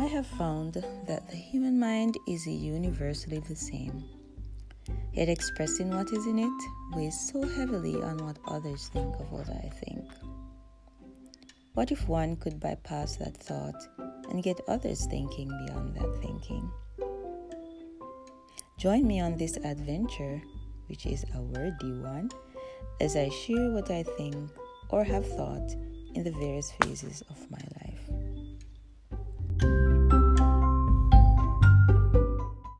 I have found that the human mind is universally the same. Yet expressing what is in it weighs so heavily on what others think of what I think. What if one could bypass that thought and get others thinking beyond that thinking? Join me on this adventure, which is a worthy one, as I share what I think or have thought in the various phases of my life.